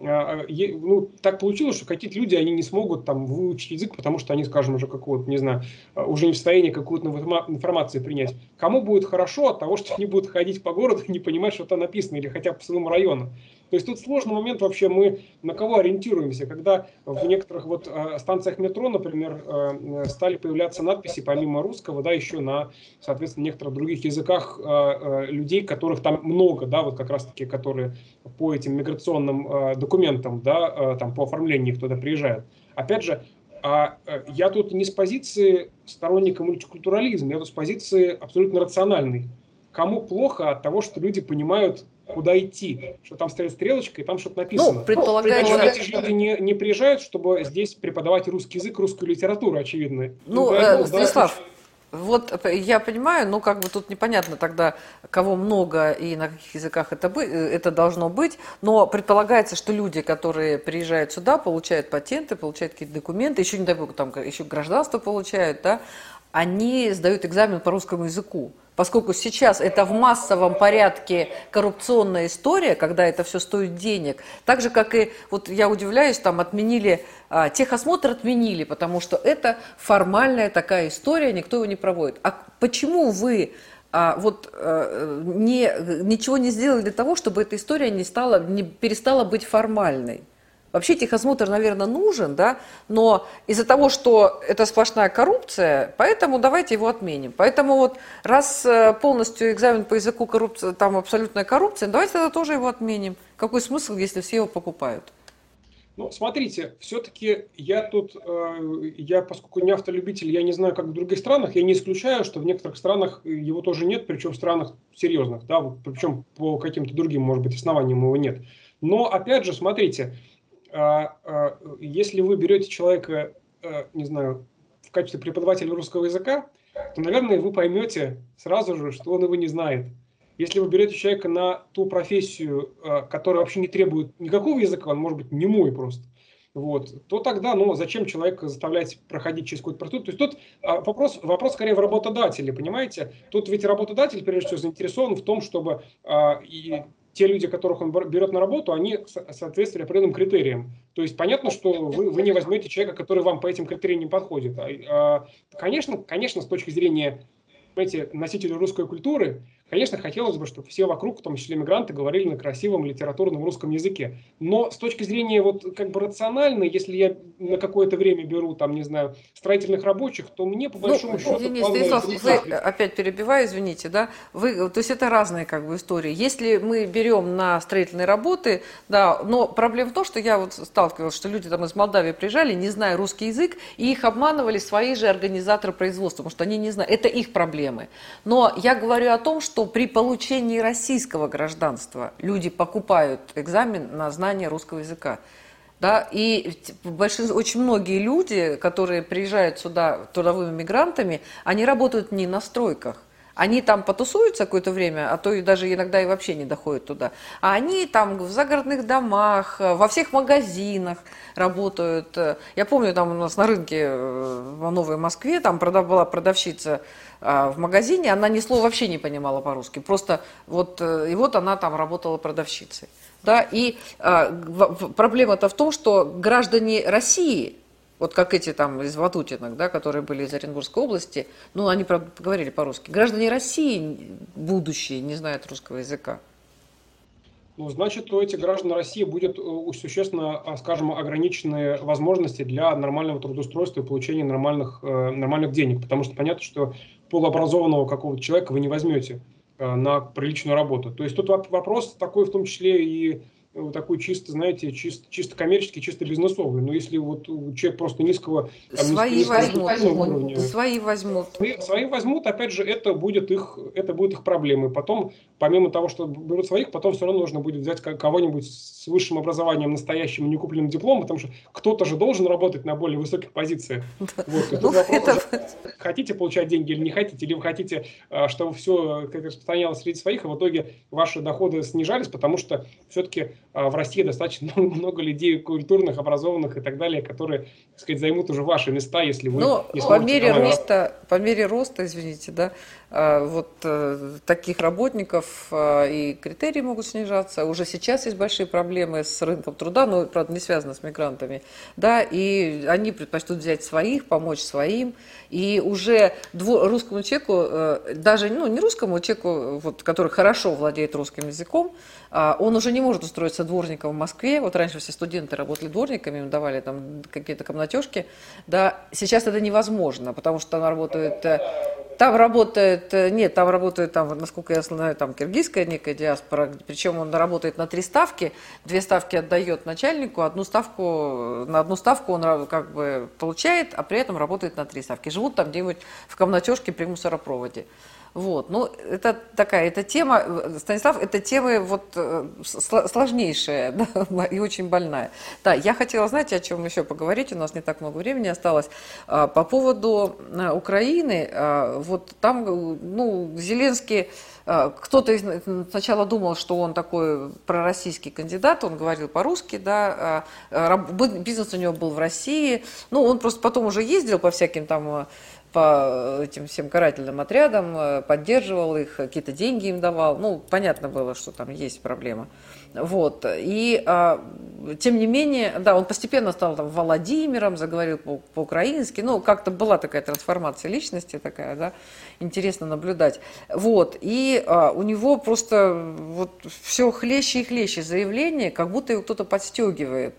S2: а, ну, так получилось, что какие-то люди, они не смогут там выучить язык, потому что они, скажем, уже какого-то, не знаю, а, уже не в состоянии какую-то информацию принять. Кому будет хорошо от того, что они будут ходить по городу и не понимать, что там написано, или хотя бы по своему району. То есть тут сложный момент вообще, мы на кого ориентируемся, когда в некоторых вот э, станциях метро, например, э, стали появляться надписи помимо русского, да, еще на, соответственно, некоторых других языках э, людей, которых там много, да, вот как раз-таки, которые по этим миграционным документам, да, там по оформлению их туда приезжают. Опять же, а я тут не с позиции сторонника мультикультурализма, я тут с позиции абсолютно рациональной. Кому плохо от того, что люди понимают куда идти, что там стоит стрелочка и там что-то написано. Ну,
S1: предполагается...
S2: Причем эти же люди не, не приезжают, чтобы здесь преподавать русский язык, русскую литературу, очевидно.
S1: Ну, ну э, Станислав, да, вот я понимаю, но как бы тут непонятно тогда, кого много и на каких языках это, бы, э, это должно быть, но предполагается, что люди, которые приезжают сюда, получают патенты, получают какие-то документы, еще не дай бог, там еще гражданство получают, да, они сдают экзамен по русскому языку поскольку сейчас это в массовом порядке коррупционная история, когда это все стоит денег, так же, как и, вот я удивляюсь, там отменили, а, техосмотр отменили, потому что это формальная такая история, никто его не проводит. А почему вы а, вот а, не, ничего не сделали для того, чтобы эта история не, стала, не перестала быть формальной? Вообще техосмотр, наверное, нужен, да, но из-за того, что это сплошная коррупция, поэтому давайте его отменим. Поэтому вот раз э, полностью экзамен по языку коррупция, там абсолютная коррупция, давайте тогда тоже его отменим. Какой смысл, если все его покупают?
S2: Ну, смотрите, все-таки я тут, э, я, поскольку не автолюбитель, я не знаю, как в других странах, я не исключаю, что в некоторых странах его тоже нет, причем в странах серьезных, да, причем по каким-то другим, может быть, основаниям его нет. Но, опять же, смотрите, если вы берете человека, а, не знаю, в качестве преподавателя русского языка, то, наверное, вы поймете сразу же, что он его не знает. Если вы берете человека на ту профессию, которая вообще не требует никакого языка, он может быть немой просто, вот, то тогда, ну, зачем человека заставлять проходить через какой-то продукт? То есть тут вопрос, вопрос скорее в работодателе, понимаете? Тут ведь работодатель, прежде всего, заинтересован в том, чтобы и те люди, которых он берет на работу, они соответствовали определенным критериям. То есть понятно, что вы, вы не возьмете человека, который вам по этим критериям не подходит. А, а, конечно, конечно, с точки зрения знаете, носителей русской культуры, Конечно, хотелось бы, чтобы все вокруг, в том числе мигранты, говорили на красивом литературном русском языке. Но с точки зрения вот как бы рациональной, если я на какое-то время беру, там, не знаю, строительных рабочих, то мне по ну, большому ну, счету...
S1: Денис, Станислав, вы опять перебиваю, извините, да? Вы, то есть это разные как бы истории. Если мы берем на строительные работы, да, но проблема в том, что я вот сталкивалась, что люди там из Молдавии приезжали, не зная русский язык, и их обманывали свои же организаторы производства, потому что они не знают. Это их проблемы. Но я говорю о том, что что при получении российского гражданства люди покупают экзамен на знание русского языка. Да, и большинство, очень многие люди, которые приезжают сюда трудовыми мигрантами, они работают не на стройках. Они там потусуются какое-то время, а то и даже иногда и вообще не доходят туда. А они там в загородных домах, во всех магазинах работают. Я помню, там у нас на рынке э, в Новой Москве там была продавщица в магазине, она ни слова вообще не понимала по-русски. Просто вот, э, и вот она там работала продавщицей. Да? И а, проблема-то в том, что граждане России, вот как эти там из Ватутинок, да, которые были из Оренбургской области, ну, они говорили по-русски. Граждане России будущие не знают русского языка.
S2: Ну, значит, у этих граждан России будет э, существенно, а, скажем, ограниченные возможности для нормального трудоустройства и получения нормальных, э, нормальных денег. Потому что понятно, что полуобразованного какого-то человека вы не возьмете э, на приличную работу. То есть тут вопрос такой в том числе и Э, такой чисто, знаете, чисто, чисто коммерческий, чисто бизнесовый. Но если вот человек просто низкого...
S1: Там, свои низкого, возьмут. Уровня, свои возьмут.
S2: Свои, свои возьмут, опять же, это будет их, это будет их проблемы. Потом, помимо того, что берут своих, потом все равно нужно будет взять кого-нибудь с высшим образованием, настоящим, не купленным дипломом, потому что кто-то же должен работать на более высоких позициях. Вот. Ну, хотите получать деньги или не хотите, или вы хотите, а, чтобы все распространялось среди своих, а в итоге ваши доходы снижались, потому что все-таки в России достаточно много людей культурных, образованных и так далее, которые, так сказать, займут уже ваши места, если вы
S1: не по мере роста, по мере роста, извините, да, а, вот э, таких работников а, и критерии могут снижаться. Уже сейчас есть большие проблемы с рынком труда, но, правда, не связано с мигрантами, да, и они предпочтут взять своих, помочь своим, и уже русскому человеку, э, даже, ну, не русскому человеку, вот, который хорошо владеет русским языком, а, он уже не может устроиться дворником в Москве. Вот раньше все студенты работали дворниками, им давали там какие-то комнатежки. Да, сейчас это невозможно, потому что там работают э, там работает, э, нет, там работает, там, насколько я знаю, там киргизская некая диаспора, причем он работает на три ставки, две ставки отдает начальнику, одну ставку, на одну ставку он как бы получает, а при этом работает на три ставки. Живут там где-нибудь в комнатежке при мусоропроводе. Вот. Ну, это такая, эта тема, Станислав, эта тема вот э, сложнейшая да, и очень больная. Да, я хотела, знаете, о чем еще поговорить, у нас не так много времени осталось. А, по поводу э, Украины, а, вот там, ну, Зеленский э, кто-то сначала думал, что он такой пророссийский кандидат, он говорил по-русски, да, а, бизнес у него был в России, ну, он просто потом уже ездил по всяким там по этим всем карательным отрядам, э, поддерживал их, какие-то деньги им давал. Ну, понятно было, что там есть проблема. Вот. И а, тем не менее, да, он постепенно стал там Владимиром, заговорил по- по-украински. Ну, как-то была такая трансформация личности такая, да, интересно наблюдать. Вот. И а, у него просто вот все хлеще и хлеще заявление, как будто его кто-то подстегивает.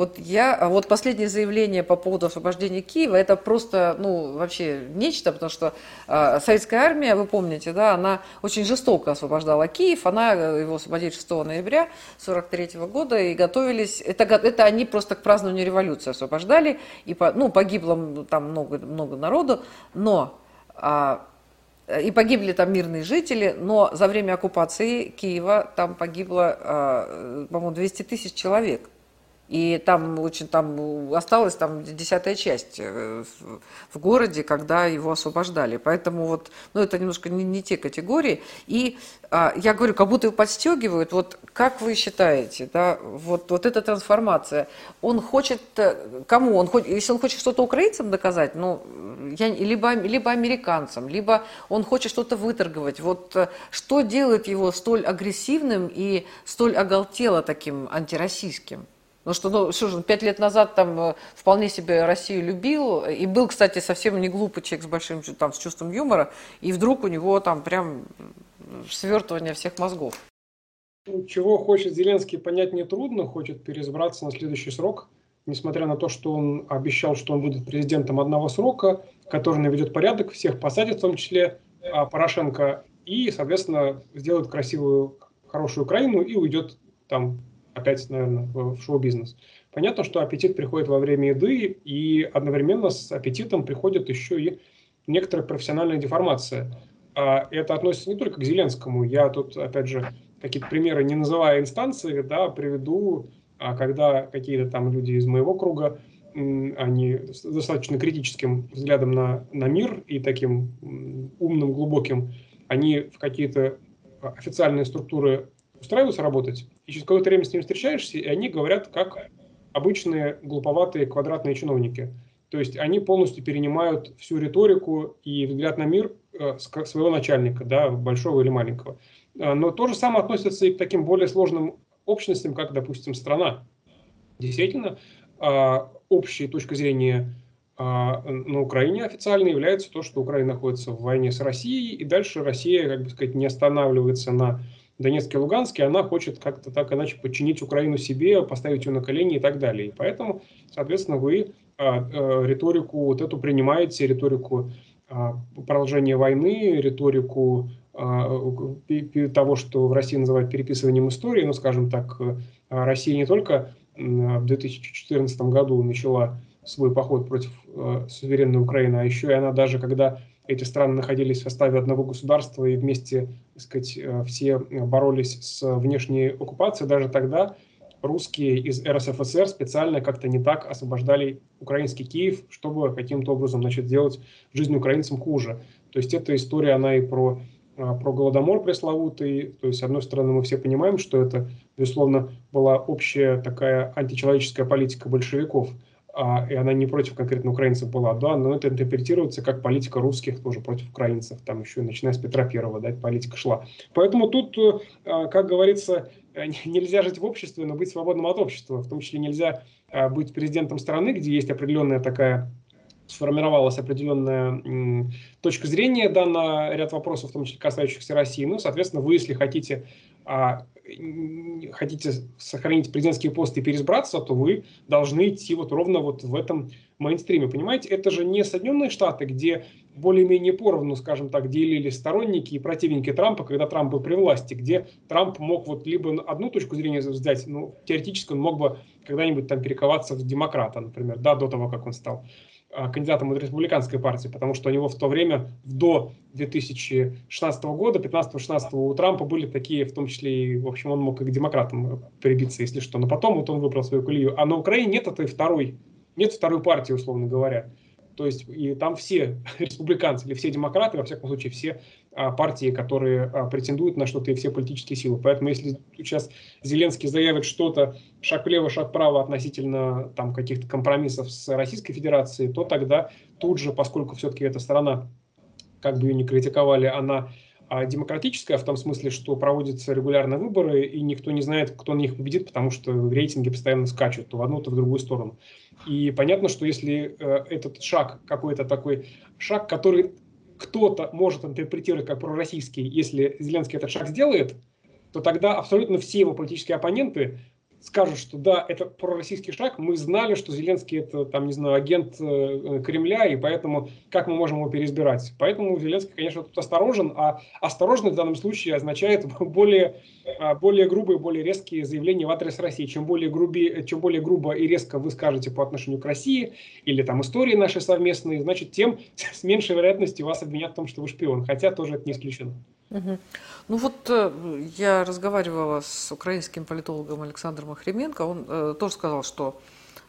S1: Вот я, а вот последнее заявление по поводу освобождения Киева, это просто, ну, вообще нечто, потому что э, советская армия, вы помните, да, она очень жестоко освобождала Киев, она э, его освободила 6 ноября 43 года и готовились, это, это они просто к празднованию революции освобождали, и, по, ну, погибло там много, много народу, но а, и погибли там мирные жители, но за время оккупации Киева там погибло, а, по-моему, 200 тысяч человек. И там очень там осталась там десятая часть э, в городе, когда его освобождали. Поэтому вот, ну это немножко не, не те категории. И а, я говорю, как будто его подстегивают. Вот как вы считаете, да, вот, вот эта трансформация, он хочет, э, кому? Он хочет, если он хочет что-то украинцам доказать, ну, я, либо, либо американцам, либо он хочет что-то выторговать. Вот э, что делает его столь агрессивным и столь оголтело таким антироссийским? Ну что, ну, что же, пять лет назад там э, вполне себе Россию любил, и был, кстати, совсем не глупый человек с большим там, с чувством юмора, и вдруг у него там прям свертывание всех мозгов.
S2: Ну, чего хочет Зеленский, понять нетрудно, хочет переизбраться на следующий срок, несмотря на то, что он обещал, что он будет президентом одного срока, который наведет порядок, всех посадит, в том числе а, Порошенко, и, соответственно, сделает красивую, хорошую Украину и уйдет там опять, наверное, в шоу-бизнес. Понятно, что аппетит приходит во время еды, и одновременно с аппетитом приходит еще и некоторая профессиональная деформация. А это относится не только к Зеленскому. Я тут, опять же, какие-то примеры, не называя инстанции, да, приведу, а когда какие-то там люди из моего круга, они с достаточно критическим взглядом на, на мир и таким умным, глубоким, они в какие-то официальные структуры устраиваются работать, и через какое-то время с ними встречаешься, и они говорят как обычные глуповатые квадратные чиновники. То есть они полностью перенимают всю риторику и взгляд на мир э, своего начальника, да, большого или маленького. Э, но то же самое относится и к таким более сложным общностям, как, допустим, страна. Действительно, э, общей точкой зрения на Украине официально является то, что Украина находится в войне с Россией, и дальше Россия, как бы сказать, не останавливается на Донецке и Луганске, она хочет как-то так иначе подчинить Украину себе, поставить ее на колени и так далее. И поэтому, соответственно, вы а, а, риторику вот эту принимаете, риторику а, продолжения войны, риторику а, того, что в России называют переписыванием истории, ну, скажем так, а, Россия не только в 2014 году начала свой поход против э, суверенной Украины, а еще и она даже, когда эти страны находились в составе одного государства и вместе, так сказать, э, все боролись с внешней оккупацией, даже тогда русские из РСФСР специально как-то не так освобождали украинский Киев, чтобы каким-то образом значит, сделать жизнь украинцам хуже. То есть эта история, она и про а, про Голодомор пресловутый. То есть, с одной стороны, мы все понимаем, что это, безусловно, была общая такая античеловеческая политика большевиков, и она не против конкретно украинцев была, да, но это интерпретируется как политика русских тоже против украинцев, там еще начиная с Петра Первого, да, политика шла. Поэтому тут, а, как говорится, нельзя жить в обществе, но быть свободным от общества. В том числе нельзя быть президентом страны, где есть определенная такая сформировалась определенная точка зрения да, на ряд вопросов, в том числе касающихся России. Ну, соответственно, вы, если хотите, а, хотите сохранить президентские посты и переизбраться, то вы должны идти вот ровно вот в этом мейнстриме. Понимаете, это же не Соединенные Штаты, где более-менее поровну, скажем так, делили сторонники и противники Трампа, когда Трамп был при власти, где Трамп мог вот либо одну точку зрения взять, ну, теоретически он мог бы когда-нибудь там перековаться в демократа, например, да, до того, как он стал кандидатом от республиканской партии, потому что у него в то время, до 2016 года, 15-16 у Трампа были такие, в том числе и, в общем, он мог и к демократам прибиться, если что. Но потом вот он выбрал свою колею. А на Украине нет этой второй, нет второй партии, условно говоря. То есть и там все республиканцы или все демократы, во всяком случае, все а, партии, которые а, претендуют на что-то, и все политические силы. Поэтому если сейчас Зеленский заявит что-то шаг влево, шаг вправо относительно там каких-то компромиссов с Российской Федерацией, то тогда тут же, поскольку все-таки эта страна, как бы ее ни критиковали, она а демократическая в том смысле, что проводятся регулярные выборы, и никто не знает, кто на них победит, потому что рейтинги постоянно скачут то в одну, то в другую сторону. И понятно, что если э, этот шаг, какой-то такой шаг, который кто-то может интерпретировать как пророссийский, если Зеленский этот шаг сделает, то тогда абсолютно все его политические оппоненты скажут, что да, это пророссийский шаг, мы знали, что Зеленский это, там, не знаю, агент э, Кремля, и поэтому как мы можем его переизбирать? Поэтому Зеленский, конечно, тут осторожен, а осторожность в данном случае означает более, а, более грубые, более резкие заявления в адрес России. Чем более, груби, чем более грубо и резко вы скажете по отношению к России, или там истории наши совместные, значит, тем с меньшей вероятностью вас обвинят в том, что вы шпион, хотя тоже это не исключено.
S1: Ну вот э, я разговаривала с украинским политологом Александром Охременко, он э, тоже сказал, что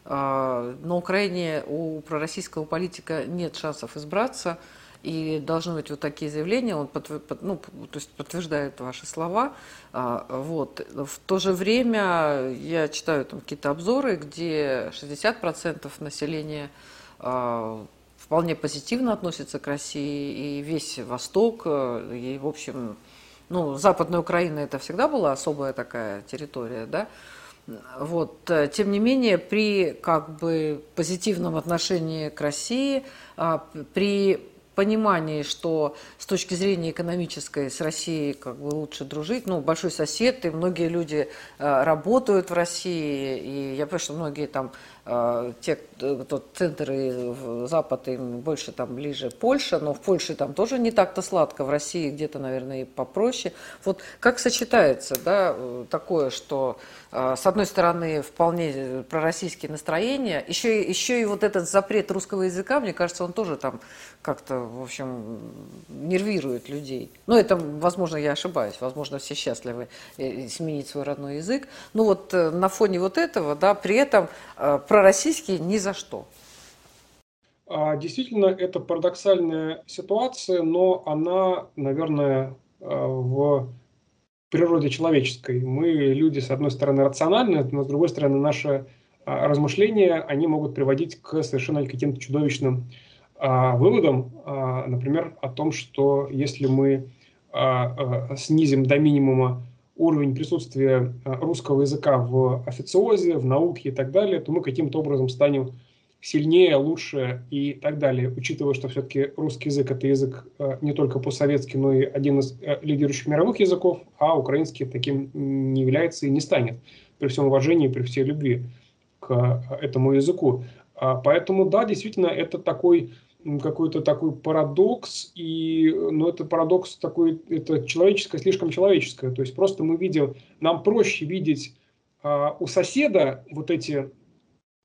S1: э, на Украине у пророссийского политика нет шансов избраться, и должны быть вот такие заявления, он под, под, ну, то есть подтверждает ваши слова. А, вот. В то же время я читаю там какие-то обзоры, где 60% населения а, вполне позитивно относится к России, и весь Восток, э, и, в общем, ну, Западная Украина это всегда была особая такая территория, да, вот. Э, тем не менее, при как бы позитивном отношении к России, а, при понимании, что с точки зрения экономической с Россией как бы лучше дружить, ну, большой сосед, и многие люди э, работают в России, и я понимаю, что многие там те, тот центр и Запад им больше там ближе Польша, но в Польше там тоже не так-то сладко, в России где-то, наверное, и попроще. Вот как сочетается, да, такое, что а, с одной стороны вполне пророссийские настроения, еще, еще и вот этот запрет русского языка, мне кажется, он тоже там как-то, в общем, нервирует людей. Ну, это, возможно, я ошибаюсь, возможно, все счастливы э, сменить свой родной язык. Ну вот э, на фоне вот этого, да, при этом а, пророссийские ни за что.
S2: А, действительно, это парадоксальная ситуация, но она, наверное, а, в природе человеческой. Мы люди, с одной стороны, рациональны, но с другой стороны, наши а, размышления, они могут приводить к совершенно каким-то чудовищным выводам, например, о том, что если мы снизим до минимума уровень присутствия э, русского языка в официозе, в науке и так далее, то мы каким-то образом станем сильнее, лучше и так далее, учитывая, что все-таки русский язык – это язык э, не только по-советски, но и один из э, лидирующих мировых языков, а украинский таким не является и не станет, при всем уважении, при всей любви к этому языку. А поэтому, да, действительно, это такой какой-то такой парадокс, и, ну, это парадокс такой, это человеческое, слишком человеческое, то есть просто мы видим, нам проще видеть а, у соседа вот эти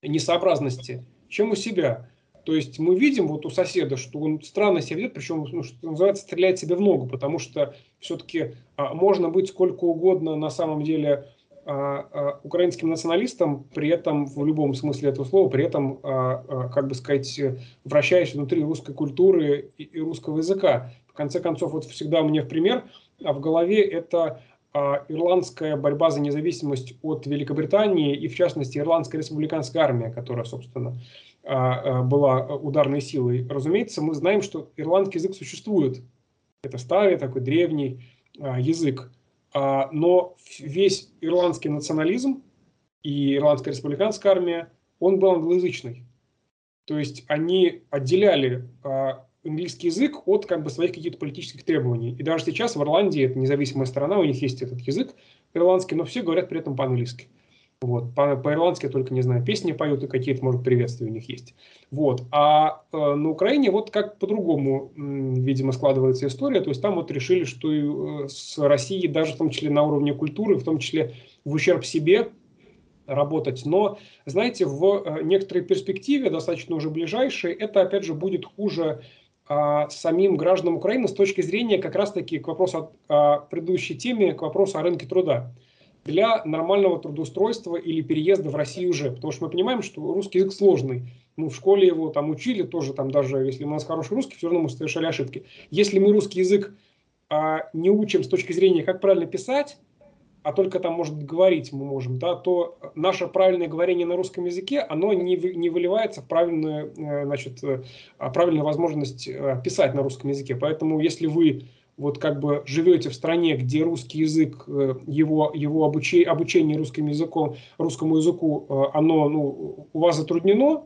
S2: несообразности, чем у себя. То есть мы видим вот у соседа, что он странно себя ведет, причем, ну, что называется, стреляет себе в ногу, потому что все-таки а, можно быть сколько угодно на самом деле украинским националистом, при этом в любом смысле этого слова, при этом, как бы сказать, вращаясь внутри русской культуры и русского языка. В конце концов, вот всегда мне в пример, а в голове это ирландская борьба за независимость от Великобритании и, в частности, ирландская республиканская армия, которая, собственно, была ударной силой. Разумеется, мы знаем, что ирландский язык существует. Это старый такой древний язык. А, но весь ирландский национализм и ирландская республиканская армия, он был англоязычный. То есть они отделяли а, английский язык от как бы, своих каких-то политических требований. И даже сейчас в Ирландии, это независимая страна, у них есть этот язык ирландский, но все говорят при этом по-английски. Вот. По- по-ирландски только, не знаю, песни поют и какие-то, может, приветствия у них есть. Вот. А э, на Украине вот как по-другому, видимо, складывается история. То есть там вот решили, что э, с Россией даже в том числе на уровне культуры, в том числе в ущерб себе работать. Но, знаете, в э, некоторой перспективе, достаточно уже ближайшей, это, опять же, будет хуже а, самим гражданам Украины с точки зрения как раз-таки к вопросу о, о предыдущей теме, к вопросу о рынке труда для нормального трудоустройства или переезда в Россию уже. Потому что мы понимаем, что русский язык сложный. Ну, в школе его там учили тоже, там даже если у нас хороший русский, все равно мы совершали ошибки. Если мы русский язык а, не учим с точки зрения, как правильно писать, а только там, может говорить мы можем, да, то наше правильное говорение на русском языке, оно не, не выливается в правильную, э, значит, э, правильную возможность э, писать на русском языке. Поэтому, если вы вот как бы живете в стране, где русский язык, э, его, его обучение, обучение русским языком, русскому языку, э, оно ну, у вас затруднено,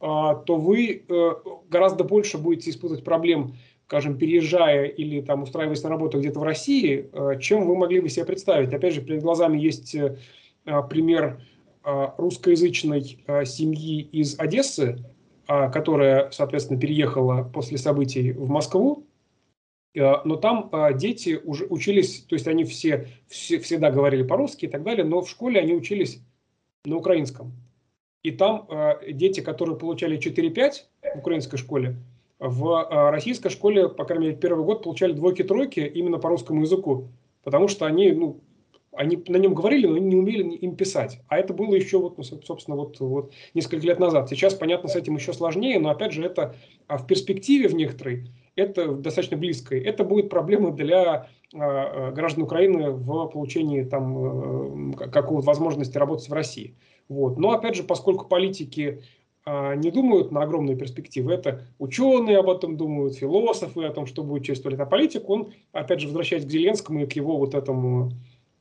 S2: а, то вы э, гораздо больше будете испытывать проблем, скажем, переезжая или там устраиваясь на работу где-то в России, чем вы могли бы себе представить. Опять же, перед глазами есть пример русскоязычной семьи из Одессы, которая, соответственно, переехала после событий в Москву, но там э, дети уже учились, то есть они все, все всегда говорили по-русски и так далее, но в школе они учились на украинском. И там э, дети, которые получали 4-5 в украинской школе, в российской школе, по крайней мере, первый год получали двойки-тройки именно по русскому языку, потому что они, ну, они на нем говорили, но не умели им писать. А это было еще, вот, ну, собственно, вот, вот несколько лет назад. Сейчас, понятно, с этим еще сложнее, но, опять же, это а в перспективе в некоторой это достаточно близко. Это будет проблема для а, а, граждан Украины в получении там э, какого-то возможности работать в России. Вот. Но опять же, поскольку политики не думают на огромные перспективы, это ученые об этом думают, философы о том, что будет через сто лет, а политик, он, опять же, возвращаясь к Зеленскому и к его вот этому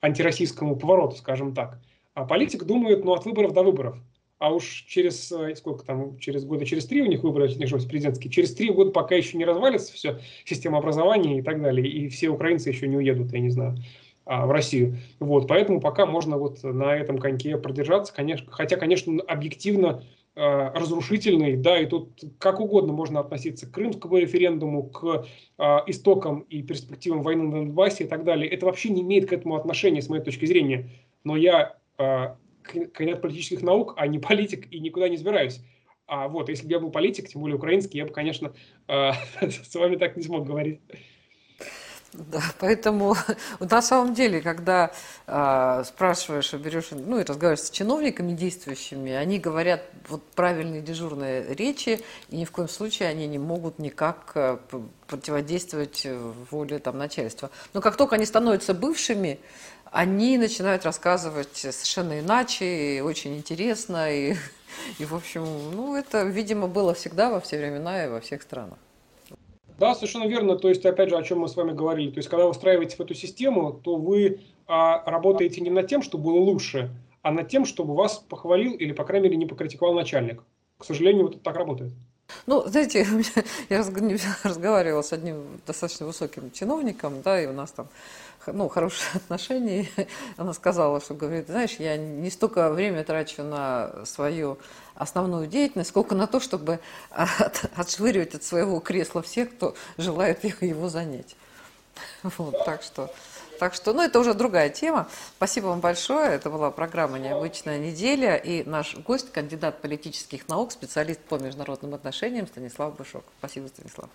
S2: антироссийскому повороту, скажем так. А политик думает, ну, от выборов до выборов а уж через э, сколько там, через года, через три у них выборы, знаю, президентские, через три года пока еще не развалится все, система образования и так далее, и все украинцы еще не уедут, я не знаю, а, в Россию. Вот, поэтому пока можно вот на этом коньке продержаться, конечно, хотя, конечно, объективно разрушительный, да, и тут как угодно можно относиться к крымскому референдуму, к э, истокам и перспективам войны на Донбассе и так далее. Это вообще не имеет к этому отношения, с моей точки зрения. Но я кандидат политических наук, а не политик, и никуда не избираюсь. А вот, если бы я был политик, тем более украинский, я бы, конечно, э, с вами так не смог говорить.
S1: Да, поэтому на самом деле, когда э, спрашиваешь, берешь, ну и разговариваешь с чиновниками действующими, они говорят вот правильные дежурные речи, и ни в коем случае они не могут никак э, противодействовать воле там, начальства. Но как только они становятся бывшими, они начинают рассказывать совершенно иначе, и очень интересно, и, и в общем, ну, это, видимо, было всегда во все времена и во всех странах.
S2: Да, совершенно верно. То есть, опять же, о чем мы с вами говорили. То есть, когда вы встраиваетесь в эту систему, то вы а, работаете не над тем, чтобы было лучше, а над тем, чтобы вас похвалил или, по крайней мере, не покритиковал начальник. К сожалению, вот это так работает.
S1: Ну, знаете, я разговаривала с одним достаточно высоким чиновником, да, и у нас там ну, хорошие отношения. Она сказала, что говорит, знаешь, я не столько время трачу на свою основную деятельность, сколько на то, чтобы от, отшвыривать от своего кресла всех, кто желает его занять. Вот, так что, так что, ну, это уже другая тема. Спасибо вам большое. Это была программа «Необычная неделя». И наш гость, кандидат политических наук, специалист по международным отношениям Станислав Бышок. Спасибо, Станислав.